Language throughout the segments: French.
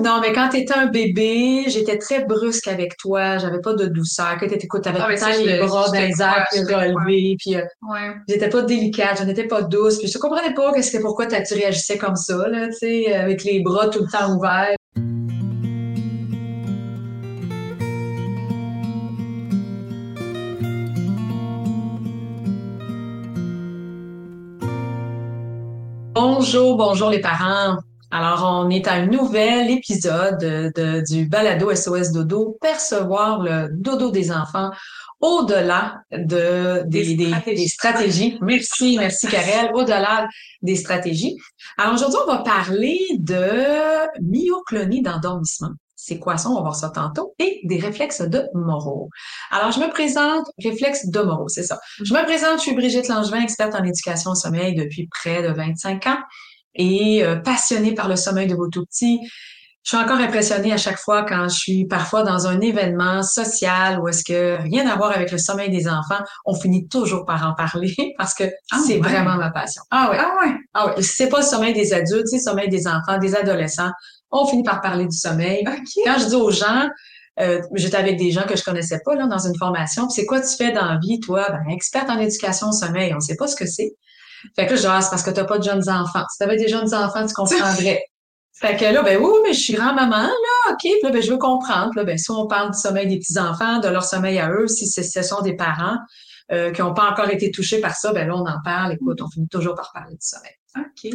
Non, mais quand tu étais un bébé, j'étais très brusque avec toi. J'avais pas de douceur. Quand t'étais, écoute, t'avais Ah, tout mais le ça, les bras dans les airs, puis relevés, puis euh, Ouais. j'étais pas délicate, je n'étais pas douce. Puis je comprenais pas qu'est-ce que pourquoi tu réagissais comme ça, là, tu sais, avec les bras tout le temps ouverts. Bonjour, bonjour les parents. Alors, on est à un nouvel épisode de- du balado SOS Dodo, percevoir le dodo des enfants au-delà de, des, Des des- stratégies. des stratégies. Merci, merci Karel, au-delà des stratégies. Alors aujourd'hui, on va parler de myoclonie d'endormissement. C'est quoi ça? On va voir ça tantôt. Et des réflexes de Moreau. Alors, je me présente, réflexes de Moreau, c'est ça. Je me présente, je suis Brigitte Langevin, experte en éducation au sommeil depuis près de 25 ans et euh, passionnée par le sommeil de vos tout-petits. Je suis encore impressionnée à chaque fois quand je suis parfois dans un événement social où est-ce que rien à voir avec le sommeil des enfants, on finit toujours par en parler parce que Ah c'est ouais? vraiment ma passion. Ah ouais. Ah ouais. Ah ouais. Si c'est pas le sommeil des adultes, c'est le sommeil des enfants, des adolescents, on finit par parler du sommeil. OK. Quand je dis aux gens, euh, j'étais avec des gens que je connaissais pas là dans une formation, c'est quoi tu fais dans la vie, toi? Ben, experte en éducation au sommeil, on sait pas ce que c'est. Fait que là, je dis, ah, c'est parce que t'as pas de jeunes enfants. Si t'avais des jeunes enfants, tu comprendrais. Fait que là, ben oui, mais je suis grand-maman, là, OK, puis là, ben je veux comprendre. Puis Là, ben, si on parle du sommeil des petits-enfants, de leur sommeil à eux, si ce sont des parents euh, qui n'ont pas encore été touchés par ça, ben là, on en parle. Écoute, on finit toujours par parler du sommeil. OK.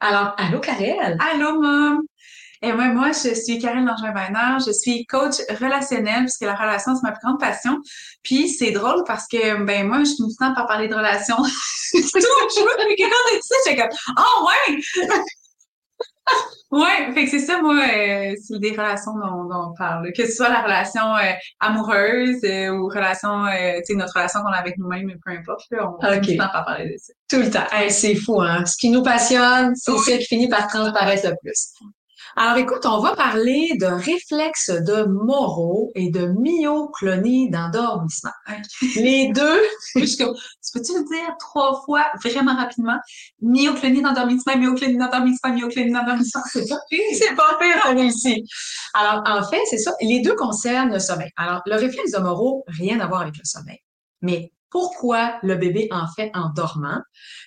Alors, allô, Karel? Allô, mom. Et moi, moi, je suis Karine Langevin-Bernard. Je suis coach relationnel puisque la relation, c'est ma plus grande passion. Puis, c'est drôle parce que, ben, moi, je le temps par parler de relations. Toujours. Puis, quand on dit ça, j'étais comme, oh, ouais! Ouais, fait que c'est ça, moi, euh, c'est des relations dont, dont on parle. Que ce soit la relation euh, amoureuse euh, ou relation, tu sais, notre relation qu'on a avec nous-mêmes, peu importe, là, on Ok. finit tout le temps par parler de ça. Tout le temps. Hey, c'est fou, hein? Ce qui nous passionne, c'est Oui. ce qui finit par transparaître le plus. Alors, écoute, on va parler de réflexes de Moreau et de myoclonie d'endormissement. Les deux, comme, tu peux-tu le dire trois fois vraiment rapidement? Myoclonie d'endormissement, myoclonie d'endormissement, myoclonie d'endormissement. C'est pas pire. c'est pas pire, réussi. Alors, en fait, c'est ça. Les deux concernent le sommeil. Alors, le réflexe de Moreau, rien à voir avec le sommeil. Mais pourquoi le bébé en fait en dormant?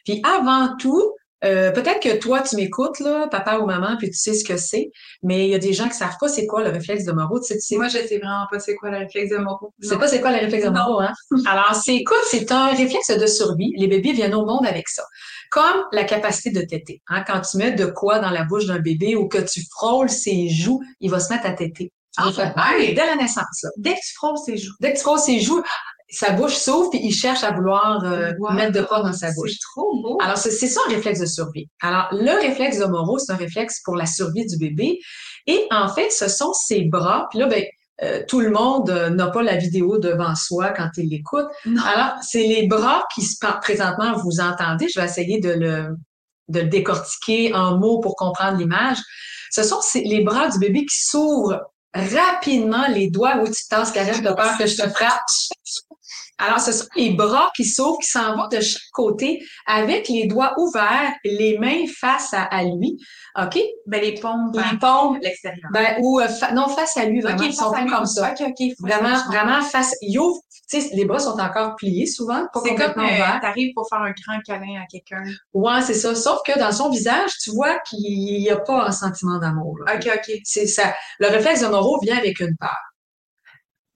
Puis avant tout, euh, peut-être que toi, tu m'écoutes, là, papa ou maman, puis tu sais ce que c'est, mais il y a des gens qui savent pas c'est quoi le réflexe de Moreau. Tu sais, tu sais Moi, je sais vraiment pas c'est quoi le réflexe de Moreau. Tu sais pas c'est quoi le réflexe de. Moreau, hein? Alors, c'est, écoute, c'est un réflexe de survie. Les bébés viennent au monde avec ça. Comme la capacité de téter. Hein? Quand tu mets de quoi dans la bouche d'un bébé ou que tu frôles ses joues, il va se mettre à téter. Ah. Dès la naissance, là. Dès que tu frôles ses joues. Dès que tu frôles ses joues, sa bouche s'ouvre puis il cherche à vouloir euh, Wow. mettre de quoi dans sa bouche. C'est trop beau. Alors, c'est ça un réflexe de survie. Alors, le réflexe de Moreau, c'est un réflexe pour la survie du bébé. Et en fait, ce sont ses bras. Puis là, ben, euh, tout le monde euh, n'a pas la vidéo devant soi quand il l'écoute. Alors, c'est les bras qui se présentement vous entendez. Je vais essayer de le, de le décortiquer en mots pour comprendre l'image. Ce sont les bras du bébé qui s'ouvrent rapidement les doigts où tu tasses, Karine, de peur que je te frappe. Alors, ce sont les bras qui s'ouvrent, qui s'en vont de chaque côté avec les doigts ouverts, les mains face à, à lui. OK? Ben, les paumes Les paumes, l'extérieur. ben, ou euh, fa- non, face à lui, vraiment. Ok, ils sont lui. comme ça. Ok, ok. Vraiment, vraiment face. Il ouvre, tu sais, les bras sont encore pliés souvent, pas C'est comme euh, t'arrives pour faire un grand câlin à quelqu'un. Ouais, c'est ça. Sauf que dans son visage, tu vois qu'il n'y a pas un sentiment d'amour. Ok, ok. C'est ça. Le réflexe de Moreau vient avec une peur.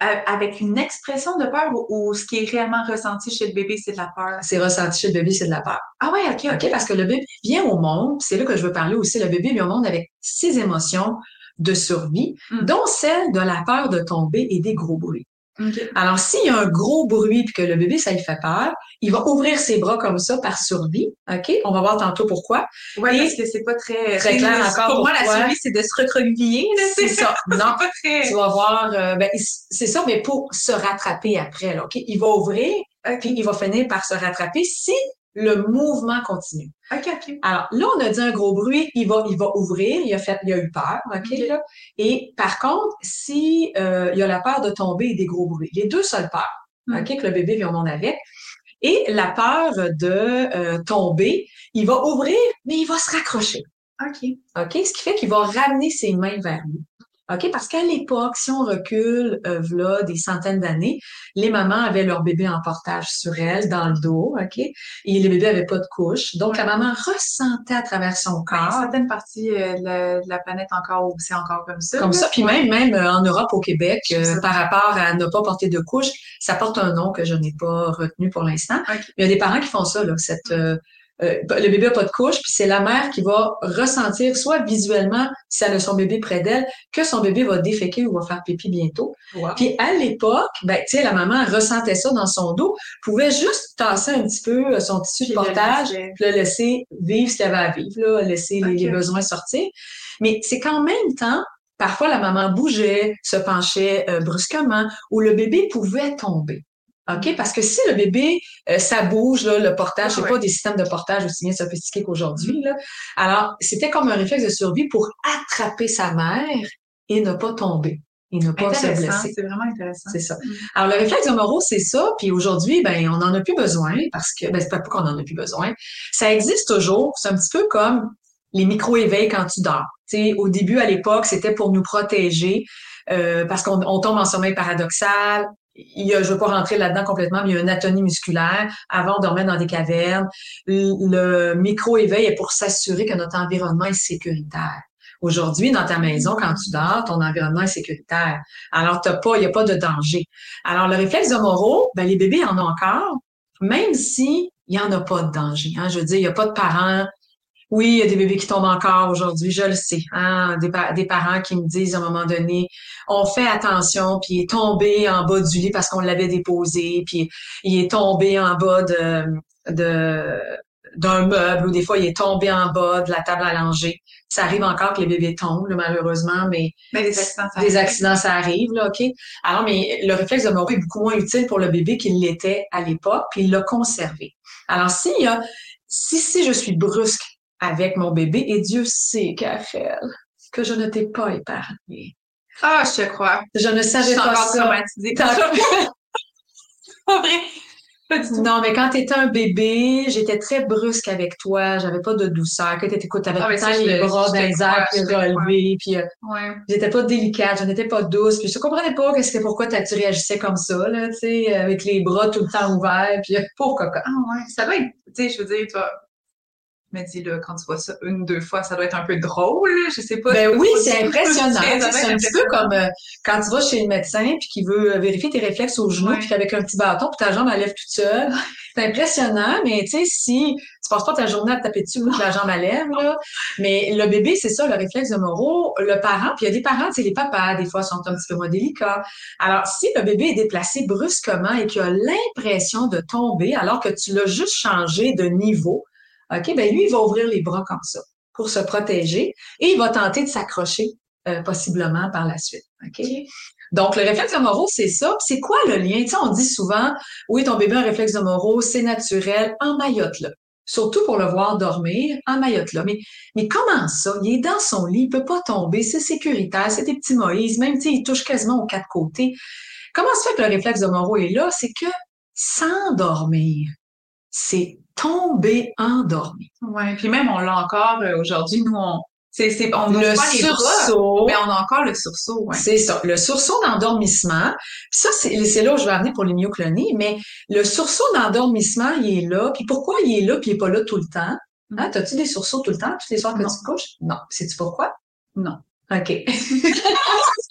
Euh, avec une expression de peur ou, ou ce qui est réellement ressenti chez le bébé, c'est de la peur? C'est ressenti chez le bébé, c'est de la peur. Ah ouais, ok, ok. Parce que le bébé vient au monde, c'est là que je veux parler aussi, le bébé vient au monde avec six émotions de survie, Mm. dont celle de la peur de tomber et des gros bruits. Alors, s'il y a un gros bruit puis que le bébé, ça lui fait peur, il va ouvrir ses bras comme ça par survie. OK? On va voir tantôt pourquoi. Et- parce que c'est pas très... Très clair encore Pour moi, la survie, c'est de se recroqueviller. C'est ça. Non. Très... Tu vas voir, euh, ben, c'est ça, mais pour se rattraper après, là, OK? Il va ouvrir, puis il va finir par se rattraper si le mouvement continue. Ok, ok. Alors là, on a dit un gros bruit, il va, il va ouvrir, il a fait, il a eu peur, ok, là. Et par contre, si euh, il y a la peur de tomber et des gros bruits, les deux seules peurs, Mm. ok, que le bébé vient au monde avec, et la peur de euh, tomber, il va ouvrir, mais il va se raccrocher. OK. OK? Ce qui fait qu'il va ramener ses mains vers lui. OK? Parce qu'à l'époque, si on recule euh, là, des centaines d'années, les mamans avaient leur bébé en portage sur elles, dans le dos, OK? Et les bébés avaient pas de couche. Donc, la maman ressentait à travers son corps. certaines parties euh, de, la, de, la, planète encore où c'est encore comme ça. Comme ça. Puis même, même euh, en Europe, au Québec, euh, par rapport à ne pas porter de couche, ça porte un nom que je n'ai pas retenu pour l'instant. Okay. Il y a des parents qui font ça, là, cette... Euh, le bébé a pas de couche, puis c'est la mère qui va ressentir, soit visuellement, si elle a son bébé près d'elle, que son bébé va déféquer ou va faire pipi bientôt. Wow. Puis à l'époque, ben, tu sais, la maman ressentait ça dans son dos, pouvait juste tasser un petit peu euh, son tissu de portage, puis le laisser vivre ce qu'il avait à vivre, là, laisser okay. les, les besoins sortir. Mais c'est qu'en même temps, Parfois, la maman bougeait, se penchait euh, brusquement, ou le bébé pouvait tomber. OK? Parce que si le bébé, euh, ça bouge, là, le portage, c'est ouais. pas des systèmes de portage aussi bien sophistiqués qu'aujourd'hui, là. Alors, c'était comme un réflexe de survie pour attraper sa mère et ne pas tomber. Et ne pas se blesser. C'est vraiment intéressant. C'est ça. Mm. Alors, le réflexe de Moreau, c'est ça. Puis aujourd'hui, ben, on n'en a plus besoin parce que, ben, c'est pas qu'on en a plus besoin. Ça existe toujours. C'est un petit peu comme les micro-éveils quand tu dors. sais, au début, à l'époque, c'était pour nous protéger euh, parce qu'on on tombe en sommeil paradoxal. Il y a, je ne veux pas rentrer là-dedans complètement, mais il y a une atonie musculaire. Avant, on dormait dans des cavernes. Le micro-éveil est pour s'assurer que notre environnement est sécuritaire. Aujourd'hui, dans ta maison, quand tu dors, ton environnement est sécuritaire. Alors, t'as pas, il n'y a pas de danger. Alors, le réflexe de Moreau, ben, les bébés en ont encore, même si il n'y en a pas de danger. Hein. Je veux dire, il n'y a pas de parents oui, il y a des bébés qui tombent encore aujourd'hui, je le sais. Hein? Des, des, parents qui me disent à un moment donné, on fait attention, puis il est tombé en bas du lit parce qu'on l'avait déposé, puis il est tombé en bas de, de d'un meuble ou des fois il est tombé en bas de la table à langer. Ça arrive encore que les bébés tombent, là, malheureusement, mais, mais des accidents, ça des arrive. accidents, ça arrive, là, OK? Alors, mais le réflexe de Moreau est beaucoup moins utile pour le bébé qu'il l'était à l'époque, puis il l'a conservé. Alors, s'il y a, si, si je suis brusque avec mon bébé et Dieu sait, Karel, que je ne t'ai pas épargné. Ah, je te crois. Je ne savais je pas ça. pas vrai. Non, mais quand tu étais un bébé, j'étais très brusque avec toi. J'avais pas de douceur. Que t'étais, t'avais ah, temps les bras dans les airs, puis relevés, puis euh, ouais. j'étais pas délicate, je n'étais pas douce, puis je comprenais pas qu'est-ce que pourquoi tu réagissais comme ça, là, tu sais, avec les bras tout le temps ouverts, puis pour coco. Ah ouais, ça doit être, tu sais, je veux dire, toi, me dis là, quand tu vois ça une, deux fois, ça doit être un peu drôle, je sais pas. Ben oui, c'est impressionnant. c'est un petit peu comme euh, quand tu vas chez le médecin puis qui veut vérifier tes réflexes au genou, ouais. puis qu'avec un petit bâton, puis ta jambe elle lève toute seule. C'est impressionnant, mais tu sais, si tu passes pas ta journée à te taper dessus que la jambe lève, là. Mais le bébé, c'est ça, le réflexe de Moreau. Le parent, puis il y a des parents, sais, les papas, des fois, sont un petit peu moins délicats. Alors, si le bébé est déplacé brusquement et qu'il a l'impression de tomber alors que tu l'as juste changé de niveau, OK, ben lui, il va ouvrir les bras comme ça pour se protéger et il va tenter de s'accrocher euh, possiblement par la suite. OK? Donc, le réflexe de Moreau, c'est ça. C'est quoi le lien? Tu sais, on dit souvent, oui, ton bébé a un réflexe de Moreau, c'est naturel, en maillotte-là. Surtout pour le voir dormir, en maillotte-là. Mais, mais comment ça? Il est dans son lit, il peut pas tomber, c'est sécuritaire, c'est des petits Moïse, même, tu sais, il touche quasiment aux quatre côtés. Comment se fait que le réflexe de Moreau est là? C'est que s'endormir, c'est tomber endormi. Ouais, puis même on l'a encore euh, aujourd'hui, nous on c'est c'est on le sursaut, mais on a encore le sursaut. Ouais. C'est ça, le sursaut d'endormissement. Ça c'est c'est là où je vais amener pour les myoclonies, mais le sursaut d'endormissement, il est là. Puis pourquoi il est là puis il est pas là tout le temps? Hein, t'as-tu des sursauts tout le temps, tous les soirs que non. tu te couches? Non. Sais-tu pourquoi? Non. OK.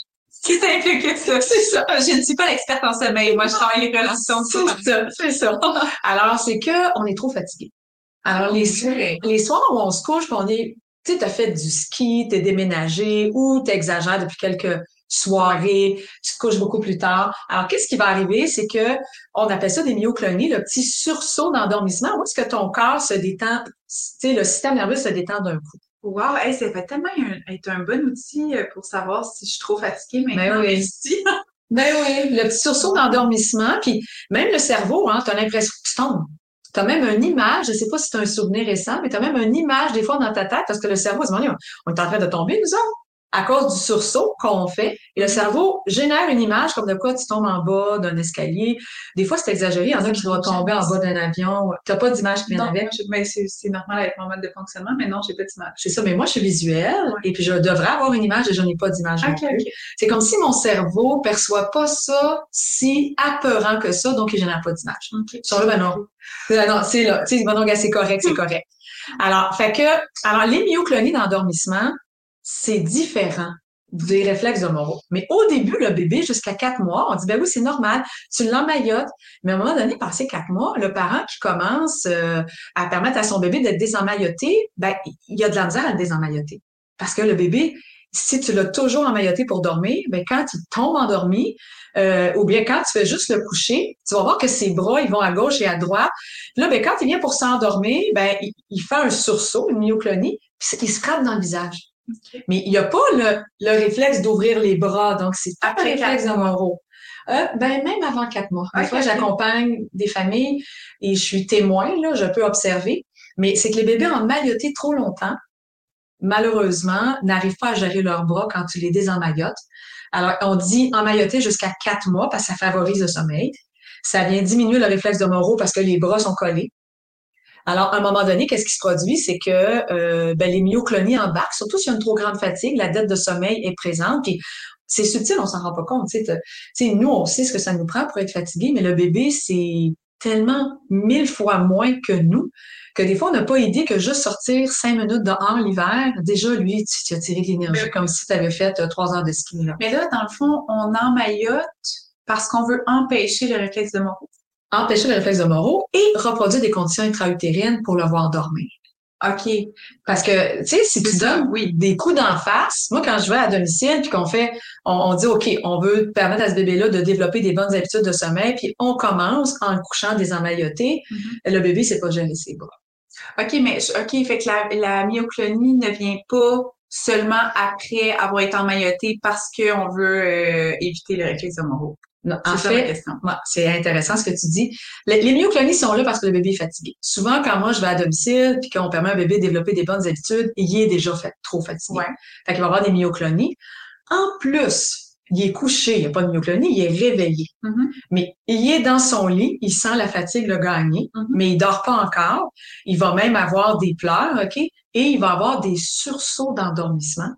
Qui t'implique que ça? C'est ça. Je ne suis pas l'experte en sommeil. Moi, je travaille les relations. C'est ça, c'est ça. Alors, c'est que on est trop fatigué. Alors, les, okay. les soirs où on se couche, on est, tu sais, t'as fait du ski, t'es déménagé ou t'exagères depuis quelques soirées, tu te couches beaucoup plus tard. Alors, qu'est-ce qui va arriver? C'est que on appelle ça des myoclonies, le petit sursaut d'endormissement. Où est-ce que ton corps se détend, tu sais, le système nerveux se détend d'un coup. Wow, hey, ça fait tellement un, être un bon outil euh, pour savoir si je suis trop fatiguée maintenant. Ben oui. ben oui, le petit sursaut d'endormissement, puis même le cerveau, hein, tu as l'impression que tu tombes. Tu as même une image, je sais pas si c'est un souvenir récent, mais tu as même une image des fois dans ta tête parce que le cerveau, se dit, on est en train de tomber, nous autres. À cause du sursaut qu'on fait. Et le cerveau génère une image comme de quoi tu tombes en bas d'un escalier. Des fois, c'est exagéré. Il y en a qui vont tomber en bas d'un avion. Tu n'as pas d'image qui vient Non, avec. je- mais c'est c'est normal avec mon mode de fonctionnement, mais non, j'ai pas d'image. C'est ça, mais moi, je suis visuelle et puis je devrais avoir une image et je n'ai pas d'image non Ok, plus. ok. C'est comme si mon cerveau perçoit pas ça si apeurant que ça, donc il génère pas d'image. Ok. Sur le ben non. Euh, Non, c'est là. Tu sais, ben c'est correct, c'est correct. Alors, fait que, alors, les myoclonies d'endormissement, c'est différent des réflexes de Moro. Mais au début, le bébé, jusqu'à quatre mois, on dit, ben oui, c'est normal, tu l'emmaillotes. Mais à un moment donné, passé quatre mois, le parent qui commence euh, à permettre à son bébé d'être désemmailloté, ben, il y a de la misère à le désemmailloter. Parce que le bébé, si tu l'as toujours emmailloté pour dormir, ben, quand il tombe endormi, euh, ou bien quand tu fais juste le coucher, tu vas voir que ses bras, ils vont à gauche et à droite. Là, ben, quand il vient pour s'endormir, ben, il, il fait un sursaut, une myoclonie, puis il se frappe dans le visage. Mais il n'y a pas le, le réflexe d'ouvrir les bras, donc c'est pas Après réflexe de. Monroe. Euh, ben, même avant quatre mois. Des fois, j'accompagne des familles et je suis témoin, là, je peux observer. Mais c'est que les bébés emmaillotés trop longtemps, malheureusement, n'arrivent pas à gérer leurs bras quand tu les désemmaillotes. Alors, on dit emmailloter jusqu'à quatre mois parce que ça favorise le sommeil. Ça vient diminuer le réflexe de Monroe parce que les bras sont collés. Alors, à un moment donné, qu'est-ce qui se produit? C'est que euh, ben, les myoclonies embarquent, surtout s'il y a une trop grande fatigue, la dette de sommeil est présente. Puis c'est subtil, on s'en rend pas compte. Tu sais, t'as- tu sais, nous, on sait ce que ça nous prend pour être fatigué, mais le bébé, c'est tellement mille fois moins que nous que des fois, on n'a pas idée que juste sortir cinq minutes dehors l'hiver, déjà, lui, tu, tu as tiré de l'énergie Mais- comme si tu avais fait euh, trois heures de ski. Là. Mais là, dans le fond, on emmaillote parce qu'on veut empêcher le réflexe de Monroe. Empêcher le réflexe de Monroe et reproduire des conditions intra-utérines pour le voir dormir. OK. Parce que, tu sais, si tu donnes oui. des coups d'en face, moi, quand je vais à domicile, puis qu'on fait, on, on dit, OK, on veut permettre à ce bébé-là de développer des bonnes habitudes de sommeil, puis on commence en le couchant des emmaillotés, Mhm. le bébé sait pas gérer ses bras. OK, mais OK, fait que la, la myoclonie ne vient pas seulement après avoir été emmailloté parce qu'on veut euh, éviter le réflexe de Monroe. En fait, c'est intéressant ce que tu dis. Les, les myoclonies sont là parce que le bébé est fatigué. Souvent, quand moi je vais à domicile puis qu'on permet à un bébé de développer des bonnes habitudes, il est déjà fait, trop fatigué. Ouais. Fait qu'il va avoir des myoclonies. En plus, il est couché, il n'y a pas de myoclonie, il est réveillé. Mhm. Mais il est dans son lit, il sent la fatigue le gagner, Mhm. mais il dort pas encore. Il va même avoir des pleurs, OK? Et il va avoir des sursauts d'endormissement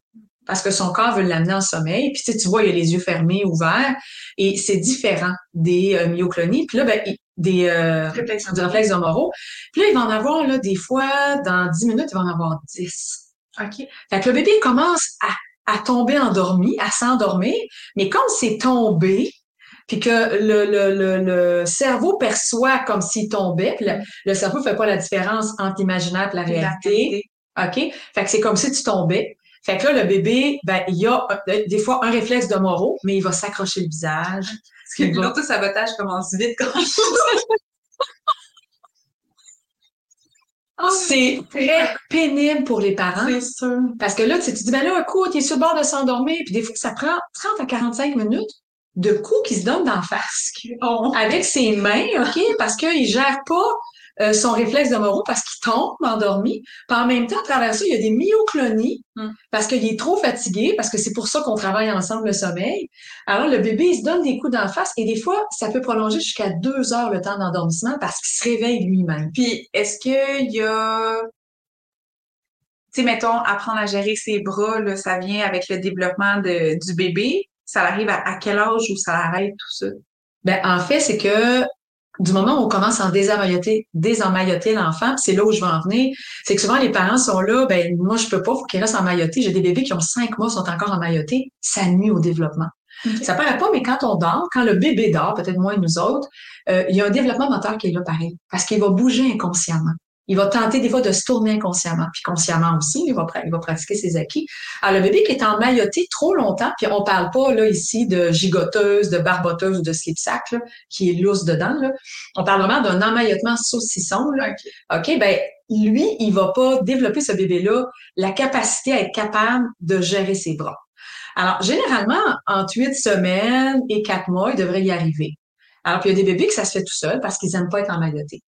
parce que son corps veut l'amener en sommeil. Puis tu, sais, tu vois, il a les yeux fermés, ouverts, et c'est différent des euh, myoclonies. Puis là, ben, des euh, Réflexe du réflexe de Monroe. Puis là, il va en avoir, là, des fois, dans 10 minutes, il va en avoir 10. OK. Fait que le bébé commence à, à tomber endormi, à s'endormir, mais comme c'est tombé, puis que le, le, le, le cerveau perçoit comme s'il tombait, puis le, le cerveau fait pas la différence entre l'imaginaire et la réalité, OK? Fait que c'est comme si tu tombais. Fait que là, le bébé, ben, il y a euh, des fois un réflexe de Monroe, mais il va s'accrocher le visage. Parce que l'auto-sabotage commence vite quand C'est très pénible pour les parents. C'est sûr. Parce que là, tu tu dis, ben là, écoute, il est sur le bord de s'endormir. Puis des fois, ça prend 30 à 45 minutes de coups qui se donnent d'en face. On- Avec ses mains, OK? Parce qu'il gère pas euh, son réflexe de Moreau parce qu'il tombe endormi. Puis en même temps, à travers ça, il y a des myoclonies Mm. parce qu'il est trop fatigué, parce que c'est pour ça qu'on travaille ensemble le sommeil. Alors, le bébé, il se donne des coups d'en face et des fois, ça peut prolonger jusqu'à deux heures le temps d'endormissement parce qu'il se réveille lui-même. Puis, est-ce qu'il y a... Tu sais, mettons, apprendre à gérer ses bras, là, ça vient avec le développement de, du bébé? Ça arrive à, à quel âge où ça arrête tout ça? Ben, en fait, c'est que du moment où on commence à en désemmailloter, désemmailloter l'enfant, c'est là où je veux en venir, c'est que souvent les parents sont là, ben moi je peux pas, faut qu'ils restent emmaillotés. J'ai des bébés qui ont cinq mois, sont encore emmaillotés, ça nuit au développement. Ok. Ça paraît pas, mais quand on dort, quand le bébé dort, peut-être moins que nous autres, euh, il y a un développement moteur qui est là pareil, parce qu'il va bouger inconsciemment. Il va tenter des fois de se tourner inconsciemment, puis consciemment aussi, il va, pra- il va pratiquer ses acquis. Alors, le bébé qui est emmailloté trop longtemps, puis on parle pas là ici de gigoteuse, de barboteuse ou de slip-sack, là, qui est lousse dedans, là. On parle vraiment d'un emmaillotement saucisson, là. OK. Ben lui, il va pas développer ce bébé-là la capacité à être capable de gérer ses bras. Alors, généralement, entre huit semaines et quatre mois, il devrait y arriver. Alors, puis il y a des bébés que ça se fait tout seul parce qu'ils aiment pas être emmaillotés.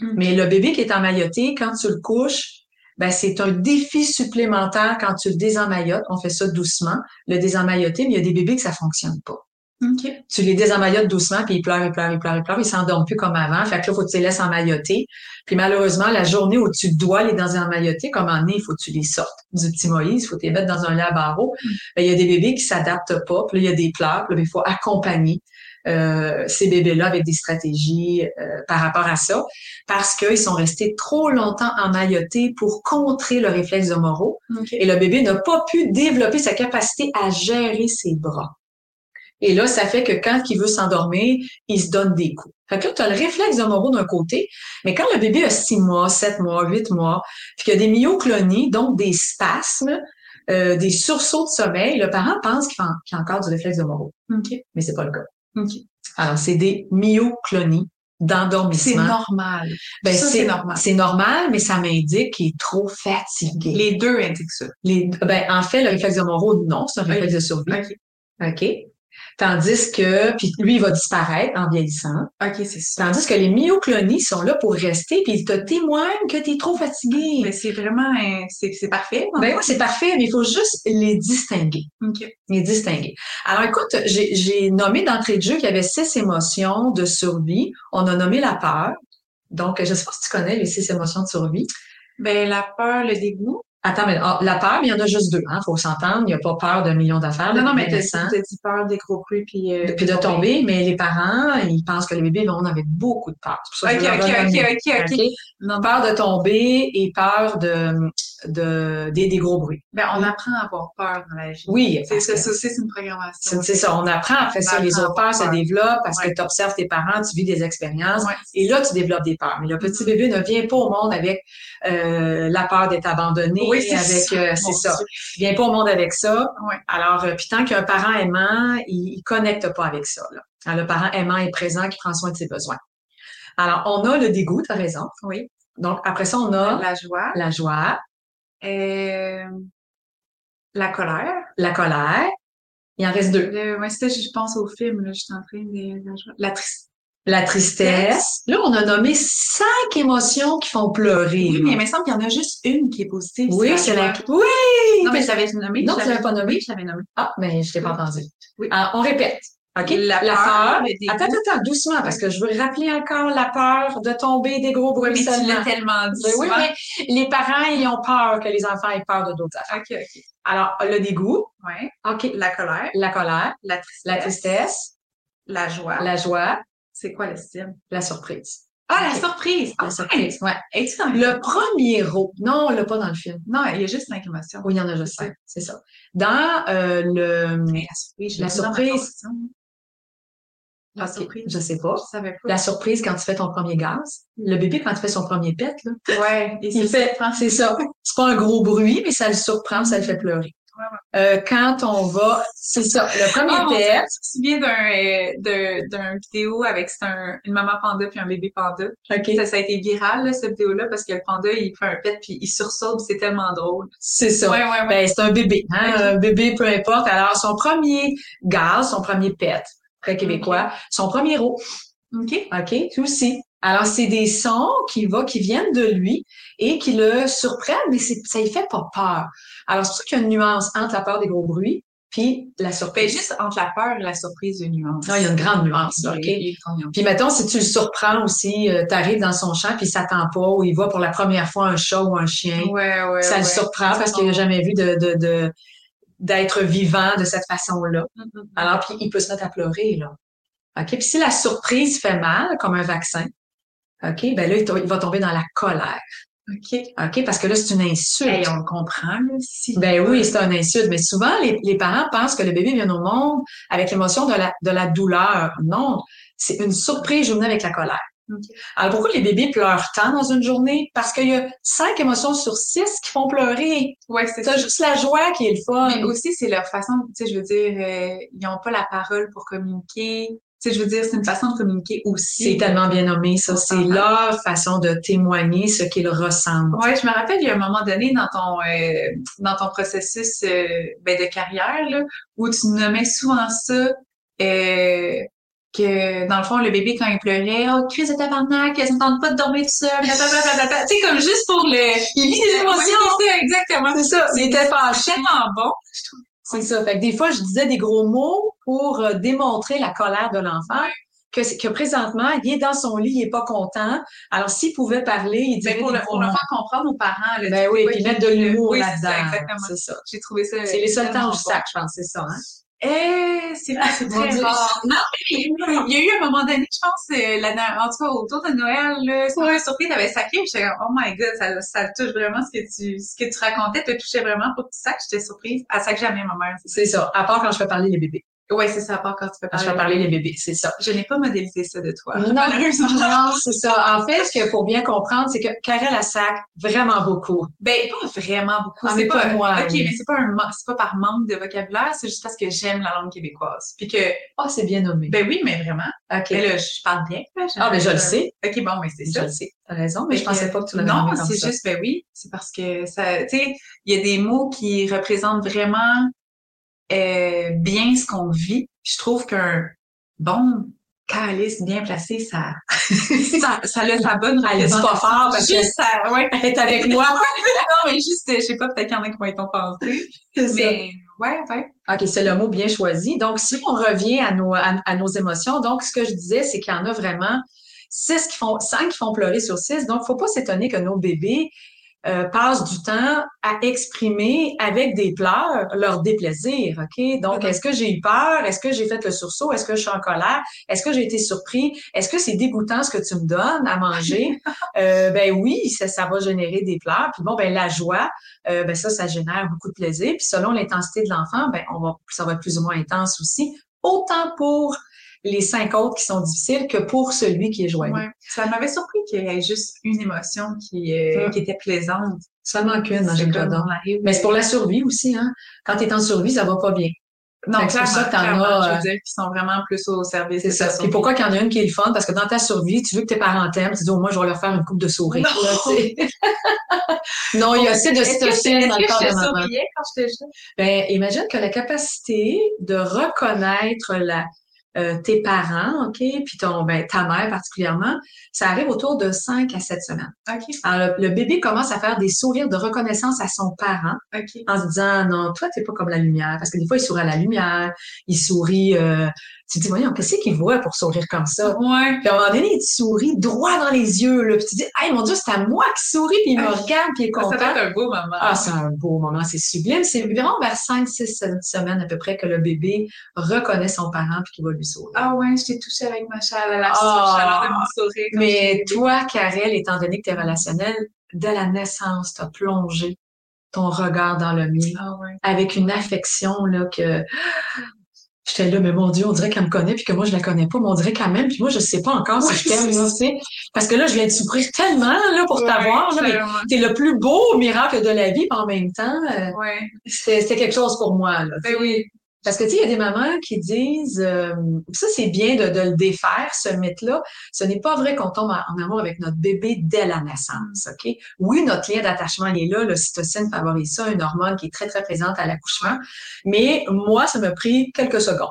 Mm. Mais le bébé qui est emmailloté, quand tu le couches, ben c'est un défi supplémentaire quand tu le désemmaillotes. On fait ça doucement, le désemmailloter, mais il y a des bébés que ça fonctionne pas. OK. Tu les désemmaillotes doucement, puis ils pleurent, ils pleurent, ils pleurent, ils pleurent, ils s'endorment plus comme avant. Fait que là, faut que tu les laisses emmailloter. Puis malheureusement, la journée où tu dois les désemmailloter, comme en est, il faut que tu les sortes du petit Moïse, il faut les mettre dans un lait à barreaux. Ben, il y a des bébés qui s'adaptent pas, puis là, il y a des pleurs, puis là, il faut accompagner euh, ces bébés-là avec des stratégies euh, par rapport à ça, parce qu'ils sont restés trop longtemps emmaillotés pour contrer le réflexe. OK. Et le bébé n'a pas pu développer sa capacité à gérer ses bras. Et là, ça fait que quand il veut s'endormir, il se donne des coups. Fait que là, tu as le réflexe de Moreau d'un côté, mais quand le bébé a six mois, sept mois, huit mois, puis qu'il y a des myoclonies, donc des spasmes, euh, des sursauts de sommeil, le parent pense qu'il qu'il a encore du réflexe de Moreau. OK. Mais c'est pas le cas. Alors, c'est des myoclonies C'est d'endormissement. normal. Ben, c'est normal. C'est normal, mais ça m'indique qu'il est trop fatigué. Les deux indiquent ça. Les- ben, en fait, le réflexe de Monroe, non, c'est un réflexe de survie. OK. OK? Tandis que, puis lui, il va disparaître en vieillissant. OK, c'est ça. Tandis que les myoclonies sont là pour rester, puis ils te témoignent que tu es trop fatigué. Mais c'est vraiment, c'est c'est parfait. Ben oui, c'est parfait, mais il faut juste les distinguer. OK. Les distinguer. Alors écoute, j'ai j'ai nommé d'entrée de jeu qu'il y avait six émotions de survie. On a nommé la peur. Donc, je sais pas si tu connais les six émotions de survie. Ben, la peur, le dégoût. Attends, mais ah, la peur, mais il y en a juste deux, hein, faut s'entendre. Il n'y a pas peur d'un million d'affaires. Non, non, mais t'as dit peur des gros bruits puis... euh, puis de tomber, mais les parents, ils pensent que le bébé va avec beaucoup de peur. Pour ça OK, que OK, OK, OK, OK. Peur de tomber et peur de, de, des, des gros bruits. ben, on apprend à avoir peur dans la vie. Oui, C'est ça, ça c'est une programmation. c'est ça. On apprend après ça. On Les à autres peurs se développent parce Ouais. que tu observes tes parents, tu vis des expériences. Ouais. Et là, tu développes des peurs. Mais le petit Mhm. bébé ne vient pas au monde avec euh, la peur d'être abandonné, Oui, c'est avec ça. euh, c'est ça. Dieu. Il vient pas au monde avec ça. Ouais. Alors, euh, puis tant qu'un parent aimant, il, il connecte pas avec ça. Là. Alors, le parent aimant est présent, qui prend soin de ses besoins. Alors, on a le dégoût, tu as raison. Oui. Donc, après ça, on a La joie. la joie, Euh, la colère. la colère. Il en reste deux. Le, ouais, c'était, je pense au film, là, je suis en train de, la. La tristesse. La tristesse. Là, on a nommé cinq émotions qui font pleurer. Oui, mais il me semble qu'il y en a juste une qui est positive. Oui, c'est la... Oui! Non, mais je l'avais nommé. Non, tu l'avais pas nommé? Oui, je l'avais nommé. Ah, mais je t'ai pas entendu. Oui. Alors, on répète. OK? La peur, dégoût. Attends, attends, attends, doucement, parce que je veux rappeler encore la peur de tomber des gros bruits Oui, mais tu l'as tellement dit. Oui, mais les parents, ils ont peur que les enfants aient peur de d'autres affaires. OK, OK. Alors, le dégoût, Ouais. OK, La colère, la colère, la tristesse, la tristesse, la joie. la joie, C'est quoi l'estime? la surprise. Ah, la surprise! La Ah, surprise, ouais. Es-tu dans Le premier rôle, non, on l'a pas dans le film. Non, il y a juste cinq émotions. Oui, il y en a juste cinq, c'est ça. Dans euh, le... Mais la surprise, La surprise. La surprise. Je sais pas. Je savais pas. La surprise quand tu fais ton premier gaz. Le bébé, quand il fait son premier pet, là, Ouais. Et il fait, c'est ça. C'est pas un gros bruit, mais ça le surprend, ça le fait pleurer. Euh, quand on va, c'est ça, le premier Ah, mon Dieu, pet, tu te souviens d'un euh, d'un vidéo avec c'est un, une maman panda puis un bébé panda. ok, Ça, ça a été viral, là, cette vidéo-là, parce que le panda, il fait un pet puis il sursaute, c'est tellement drôle. c'est ça. Ouais, ouais, ouais. Ben, c'est un bébé, hein, un bébé, peu importe. Alors, son premier gaz, son premier pet, très québécois, son premier rot, OK? OK, tout aussi. Alors, c'est des sons qui va, qui viennent de lui et qui le surprennent, mais c'est, ça y fait pas peur. Alors, c'est pour ça qu'il y a une nuance entre la peur des gros bruits puis la Ben, surprise. juste entre la peur et la surprise, une nuance. Ah, il y a une grande nuance, là, OK? Il y a une grande nuance. Puis mettons, si tu le surprends aussi, tu arrives dans son champ, puis il s'attend pas, ou il voit pour la première fois un chat ou un chien, Ouais, ouais, ça ouais. le surprend parce qu'il n'a jamais vu de, de, de- d'être vivant de cette façon-là. Mhm. Alors, puis il peut se mettre à pleurer, là. OK? Puis si la surprise fait mal, comme un vaccin, OK, ben là, il, va tomber dans la colère. OK. OK? Parce que là, c'est une insulte. Hey, on le comprend, là, si. Ben oui, c'est un insulte. Mais souvent, les, les parents pensent que le bébé vient au monde avec l'émotion de la, de la douleur. Non, c'est une surprise journée avec la colère. Ok. Alors, pourquoi les bébés pleurent tant dans une journée? Parce qu'il y a cinq émotions sur six qui font pleurer. Ouais, c'est C'est ça. juste la joie qui est le fun. Mais aussi, c'est leur façon, tu sais, je veux dire, euh, ils n'ont pas la parole pour communiquer. Sais, je veux dire, c'est une façon de communiquer aussi. C'est tellement bien nommé, ça. C'est leur façon de témoigner ce qu'ils ressentent. Ouais, je me rappelle, il y a un moment donné dans ton euh, dans ton processus euh, ben, de carrière là, où tu nommais souvent ça euh, que dans le fond, le bébé, quand il pleurait, oh, crise de tabarnak, elle ne tente pas de dormir tout seul, blablabla. tu sais, comme juste pour le... Il vit des émotions. c'est ça, exactement. C'est ça. Il était fâché. tellement bon. C'est ça. Fait que des fois, je disais des gros mots pour euh, démontrer la colère de l'enfant. Que, que présentement, il est dans son lit, il est pas content. Alors, s'il pouvait parler, il dirait Ben, pour, le, pour faire comprendre aux parents. là, Ben oui, puis mettre de l'humour oui, là-dedans. exactement. C'est ça. J'ai trouvé ça. C'est les seuls temps où je sac, je pense, c'est ça, hein? Eh, c'est vrai, c'est très Dieu. rare. Non, mais il y a eu un moment donné, je pense, euh, en tout cas, autour de Noël, là, ça m'a surpris, t'avais sacré, j'étais comme, oh my god, ça, ça touche vraiment ce que tu, ce que tu racontais, te touchait vraiment pour que tu sacs, j'étais surprise. Elle sac jamais, ma mère. C'est ça. À part quand je fais parler les bébés. Ouais, c'est ça, à part quand tu peux Quand je parler. fais parler les bébés, c'est ça. Je n'ai pas modélisé ça de toi. Non, malheureusement. non, c'est ça. En fait, ce qu'il faut bien comprendre, c'est que Karel a sac vraiment beaucoup. Ben, pas vraiment beaucoup. Ah, c'est pas, pas moi, ok, oui. mais c'est pas un, pas par manque de vocabulaire, c'est juste parce que j'aime la langue québécoise. Puis que, Ah, c'est bien nommé. ben oui, mais vraiment. OK. Mais là, je parle bien. Ah, ben je le sais. Ok, bon, mais c'est Je ça. le sais. T'as raison, mais je Fait pensais que- pas que tu l'avais Non, c'est juste, ben oui, c'est parce que ça, tu sais, il y a des mots qui représentent vraiment euh, bien ce qu'on vit. Je trouve qu'un bon calice bien placé, ça, ça, ça a sa bonne pas fort parce que- Juste ça, ouais. Est avec moi. non, mais juste, je sais pas, peut-être qu'il y en a qui vont être ça. Mais, ouais, ouais. OK, c'est le mot bien choisi. Donc, si on revient à nos, à, à nos émotions, donc, ce que je disais, c'est qu'il y en a vraiment six qui font, cinq qui font pleurer sur six. Donc, faut pas s'étonner que nos bébés euh, passent du temps à exprimer avec des pleurs leur déplaisir, OK? Donc, Mhm. est-ce que j'ai eu peur? Est-ce que j'ai fait le sursaut? Est-ce que je suis en colère? Est-ce que j'ai été surpris? Est-ce que c'est dégoûtant ce que tu me donnes à manger? euh, ben oui, ça, ça va générer des pleurs. Puis bon, ben la joie, euh, ben ça, ça génère beaucoup de plaisir. Puis selon l'intensité de l'enfant, ben on va, ça va être plus ou moins intense aussi, autant pour les cinq autres qui sont difficiles que pour celui qui est joyeux. ouais. Ça m'avait surpris qu'il y ait juste une émotion qui, euh, qui était plaisante. Seulement qu'une, comme donc. on arrive- Mais c'est pour la survie aussi, hein. Quand tu es en survie, ça va pas bien. Non, c'est ça que t'en as, je euh, veux dire, qui sont vraiment plus au service C'est ça. survie. pourquoi qu'il y en a une qui est le fun? Parce que dans ta survie, tu veux que tes parents t'aiment, tu dis au moins je vais leur faire une coupe de souris. Non. Il y a assez de je- cytocine dans le corps de je maman. quand? Ben, imagine que la capacité de reconnaître la, euh, tes parents, OK, puis ton, ben, ta mère particulièrement, ça arrive autour de 5 à 7 semaines. OK, Alors, le, le bébé commence à faire des sourires de reconnaissance à son parent OK. en se disant, non, toi, t'es pas comme la lumière. Parce que des fois, il sourit à la lumière, il sourit, euh, tu te dis, voyons, qu'est-ce qu'il voit pour sourire comme ça? Ouais. Puis à un moment donné, il te sourit droit dans les yeux, là, puis tu dis, hey, mon Dieu, c'est à moi qui sourit, puis il me Ah. regarde, puis il est Ça content. doit être un beau moment. Ah, c'est un beau moment, c'est sublime. C'est environ vers 5, 6, 7 semaines à peu près que le bébé reconnaît son parent puis qu'il va lui sourire. Ah ouais, je t'ai touché avec ma chaleur, la Ah. chaleur de mon sourire. Mais toi, Karel, étant donné que tu es relationnel, dès la naissance, tu as plongé ton regard dans le mien. Ah ouais. avec une affection là que j'étais là, mais mon Dieu, on dirait qu'elle me connaît puis que moi je la connais pas, mais on dirait quand même, puis moi je sais pas encore si je t'aime, tu sais. Parce que là, je viens de souffrir tellement là pour Ouais, t'avoir, là, mais t'es le plus beau miracle de la vie, puis en même temps, euh, Ouais. c'était c'était quelque chose pour moi. Là, Ben oui. Parce que, tu sais, il y a des mamans qui disent, euh, ça, c'est bien de, de le défaire, ce mythe-là. Ce n'est pas vrai qu'on tombe en, amour avec notre bébé dès la naissance, OK? Oui, notre lien d'attachement, il est là. L'ocytocine favorise ça, une hormone qui est très, très présente à l'accouchement. Mais moi, ça m'a pris quelques secondes.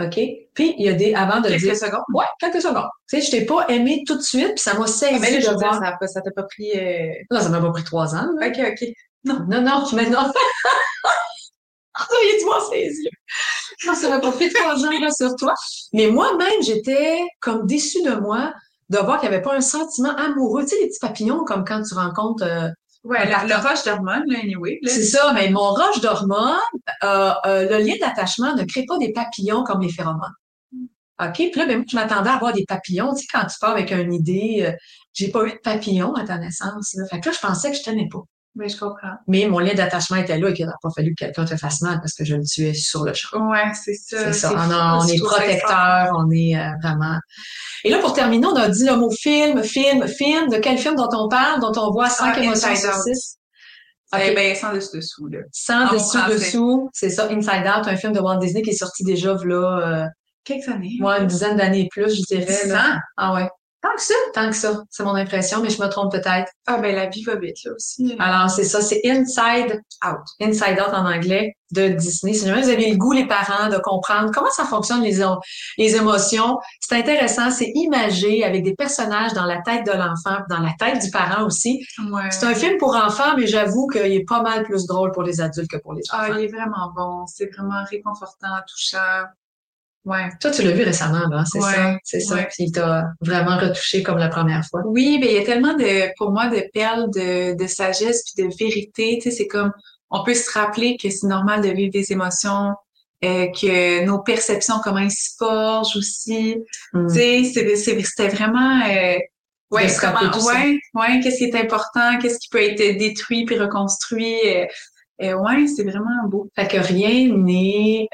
OK? Puis, il y a des, avant de dire, Quelques secondes? ouais, quelques secondes. Tu sais, je t'ai pas aimé tout de suite, puis ça m'a saisi Ah, mais là, je de dire, ça t'a pas pris... euh, Non, ça m'a pas pris trois ans, là. OK, OK. Non, non, mais non. Il voir ses yeux. Non, ça m'a pas pris trois ans sur toi. Mais moi-même, j'étais comme déçue de moi de voir qu'il n'y avait pas un sentiment amoureux. Tu sais, les petits papillons, comme quand tu rencontres... euh, Ouais, le, le rush d'hormones, là, anyway. C'est ça, mais mon roche d'hormones, euh, euh, le lien d'attachement ne crée pas des papillons comme les phéromones. OK? Puis là, ben, moi, je m'attendais à avoir des papillons. Tu sais, quand tu pars avec une idée, euh, j'ai pas eu de papillons à ta naissance. Là. Fait que là, je pensais que je t'aimais pas. Mais je comprends. Mais mon lien d'attachement était là et qu'il n'a pas fallu que quelqu'un te fasse mal parce que je le tuais sur le champ. Ouais, c'est ça. C'est ça. On, a- on je est protecteur, on est euh, vraiment. Et là, pour terminer, on a dit le mot film, film, film. De quel film dont on parle, dont on voit cinq Ah, émotions sur six? Eh OK. ben, sans dessus dessous, là. Sans en dessous français. dessous, c'est ça. Inside Out, un film de Walt Disney qui est sorti déjà là, Quelques années. euh, ouais, une dizaine d'années et plus, je dirais. Là. Ah ouais. Tant que ça? Tant que ça. C'est mon impression, mais je me trompe peut-être. Ah, ben, la vie va vite, là aussi. Alors, c'est ça. C'est Inside Out. Inside Out en anglais de Disney. Si jamais vous avez le goût, les parents, de comprendre comment ça fonctionne les, les émotions, c'est intéressant. C'est imagé avec des personnages dans la tête de l'enfant, dans la tête du parent aussi. Ouais. C'est un film pour enfants, mais j'avoue qu'il est pas mal plus drôle pour les adultes que pour les enfants. Ah, il est vraiment bon. C'est vraiment réconfortant, touchant. Ouais. Toi, tu l'as vu récemment, là, c'est Ouais, ça, c'est ça. ouais. Puis il t'a vraiment retouché comme la première fois. Oui, ben il y a tellement de, pour moi, de perles de, de sagesse puis de vérité. Tu sais, c'est comme, on peut se rappeler que c'est normal de vivre des émotions, euh, que nos perceptions, comment ils se forgent aussi. Mm. Tu sais, c'était vraiment, euh, ouais, comment, ouais, ouais, qu'est-ce qui est important, qu'est-ce qui peut être détruit puis reconstruit. Euh, euh, ouais, c'est vraiment beau. Fait que rien n'est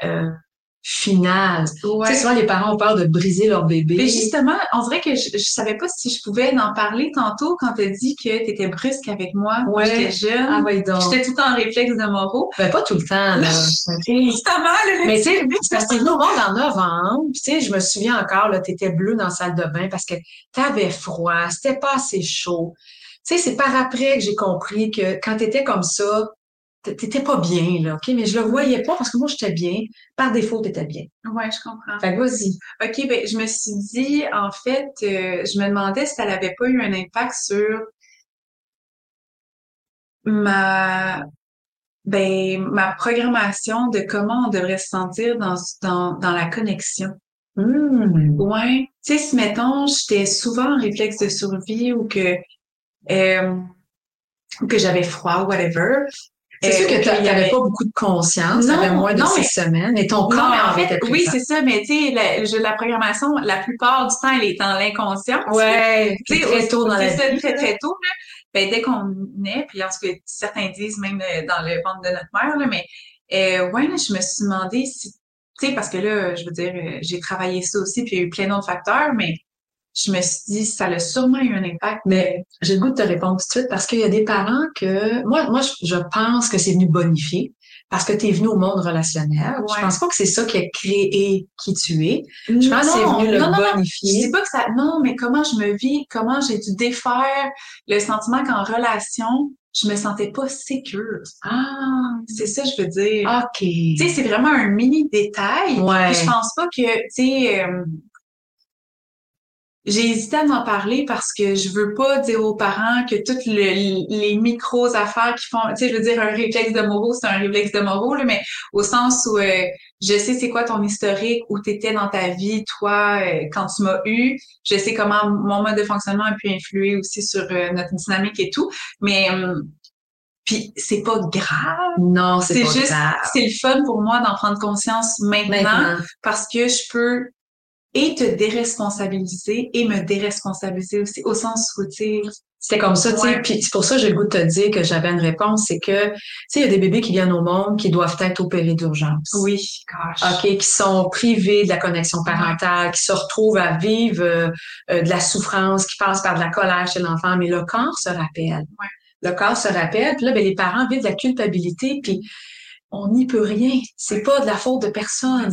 final. Ouais. Tu sais, souvent, les parents ont peur de briser leur bébé. Mais justement, on dirait que je, je savais pas si je pouvais en parler tantôt quand tu as dit que tu étais brusque avec moi quand Ouais. j'étais jeune. Ah ouais, donc. J'étais tout le temps en réflexe de moraux. Ben, pas tout le temps, là. Justement, le Mais tu sais, c'est parce que au monde en novembre, tu sais, je me souviens encore, là, t'étais bleu dans la salle de bain parce que t'avais froid, c'était pas assez chaud. Tu sais, c'est par après que j'ai compris que quand t'étais comme ça, t'étais pas bien, là, OK? Mais je le voyais pas parce que moi, j'étais bien. Par défaut, t'étais bien. Ouais, je comprends. Fait que vas-y. OK, ben je me suis dit, en fait, euh, je me demandais si ça n'avait pas eu un impact sur ma ben ma programmation de comment on devrait se sentir dans dans, dans la connexion. Hum. Ouais, tu sais, si mettons, j'étais souvent en réflexe de survie ou que euh, ou que j'avais froid ou whatever. C'est euh, sûr que y t'avais avait- pas beaucoup de conscience, Non, t'avais moins de non, six mais- semaines, et ton corps Non, mais en était oui, c'est ça, mais tu sais, la, la programmation, la plupart du temps, elle est dans l'inconscient. Ouais, Tu sais, très tôt dans la c'est ça, vie. très, très tôt, là. Ben, dès qu'on naît, puis en tout cas, certains disent même euh, dans le ventre de notre mère, là, mais euh, ouais, là, je me suis demandé si, tu sais, parce que là, je veux dire, euh, j'ai travaillé ça aussi, puis il y a eu plein d'autres facteurs, mais je me suis dit, ça a sûrement eu un impact. Mais j'ai le goût de te répondre tout de suite parce qu'il y a des parents que moi, moi, je, pense que c'est venu bonifier parce que tu es venu au monde relationnel. Je pense pas que c'est ça qui a créé qui tu es. Je pense que c'est Non, venu le non, non, non. Je bonifier. dis pas que ça, non, mais comment je me vis, comment j'ai dû défaire le sentiment qu'en relation, je me sentais pas sécure. Ah, C'est ça, je veux dire. ok. Tu sais, c'est vraiment un mini détail. Ouais. Puis je pense pas que, tu sais, euh, j'ai hésité à en parler parce que je veux pas dire aux parents que toutes le- les micros affaires qui font, tu sais, je veux dire, un réflexe de moraux, c'est un réflexe de moraux, là, mais au sens où euh, je sais c'est quoi ton historique, où t'étais dans ta vie, toi, euh, quand tu m'as eu, je sais comment mon mode de fonctionnement a pu influer aussi sur euh, notre dynamique et tout, mais puis c'est pas grave, Non, c'est juste, grave. c'est le fun pour moi d'en prendre conscience maintenant, Maintenant. parce que je peux et te déresponsabiliser et me déresponsabiliser aussi, au sens où, tu sais, C'était comme ça, tu sais. Puis c'est pour ça que j'ai le goût de te dire que j'avais une réponse, c'est que, tu sais, il y a des bébés qui viennent au monde qui doivent être opérés d'urgence. oui, gosh. OK, qui sont privés de la connexion parentale, qui se retrouvent à vivre euh, euh, de la souffrance, qui passent par de la colère chez l'enfant, mais le corps se rappelle. Ouais. Le corps se rappelle, puis là, ben, les parents vivent de la culpabilité, puis on n'y peut rien. C'est pas de la faute de personne.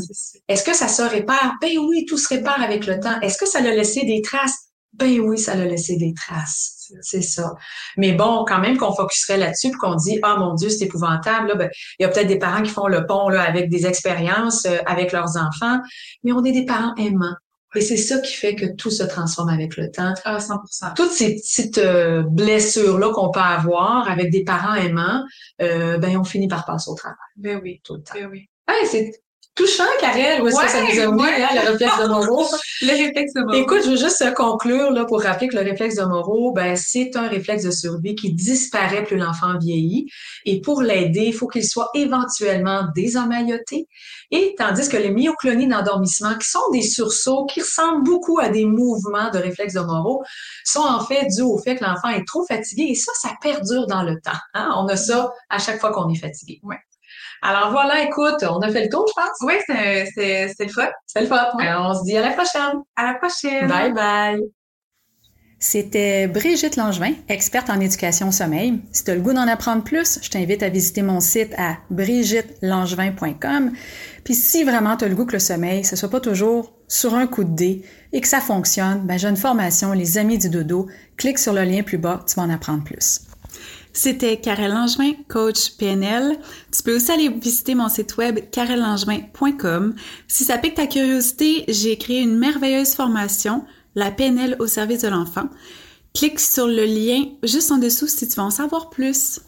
Est-ce que ça se répare? Ben oui, tout se répare avec le temps. Est-ce que ça l'a laissé des traces? Ben oui, ça l'a laissé des traces. C'est ça. Mais bon, quand même qu'on focuserait là-dessus qu'on dit, ah mon Dieu, c'est épouvantable. Là, ben, il y a peut-être des parents qui font le pont là, avec des expériences euh, avec leurs enfants, mais on est des parents aimants. Et c'est ça qui fait que tout se transforme avec le temps. Ah, 100%. Toutes ces petites euh, blessures-là qu'on peut avoir avec des parents aimants, euh, ben on finit par passer au travail Ben oui, tout le temps. ben oui. Hey, c'est touchant, Karel, où est-ce que ça nous a ouais. hein, le réflexe de Moreau? Le réflexe de moraux. Écoute, je veux juste conclure là, pour rappeler que le réflexe de Moreau, ben, c'est un réflexe de survie qui disparaît plus l'enfant vieillit. Et pour l'aider, il faut qu'il soit éventuellement désemmailloté. Et tandis que les myoclonies d'endormissement, qui sont des sursauts qui ressemblent beaucoup à des mouvements de réflexe de Moreau, sont en fait dus au fait que l'enfant est trop fatigué. Et ça, ça perdure dans le temps. hein. On a ça à chaque fois qu'on est fatigué. Ouais. Alors voilà, écoute, on a fait le tour, je pense. Oui, c'est, c'est, c'est le fun. C'est le fun. Ouais. Alors, on se dit à la prochaine. À la prochaine. Bye bye. C'était Brigitte Langevin, experte en éducation au sommeil. Si tu as le goût d'en apprendre plus, je t'invite à visiter mon site à brigittelangevin.com. Puis si vraiment tu as le goût que le sommeil, ce soit pas toujours sur un coup de dé et que ça fonctionne, ben j'ai une formation Les Amis du Dodo. Clique sur le lien plus bas, tu vas en apprendre plus. C'était Karel Langevin, coach PNL. Tu peux aussi aller visiter mon site web karellangevin.com. Si ça pique ta curiosité, j'ai créé une merveilleuse formation la PNL au service de l'enfant. Clique sur le lien juste en dessous si tu veux en savoir plus.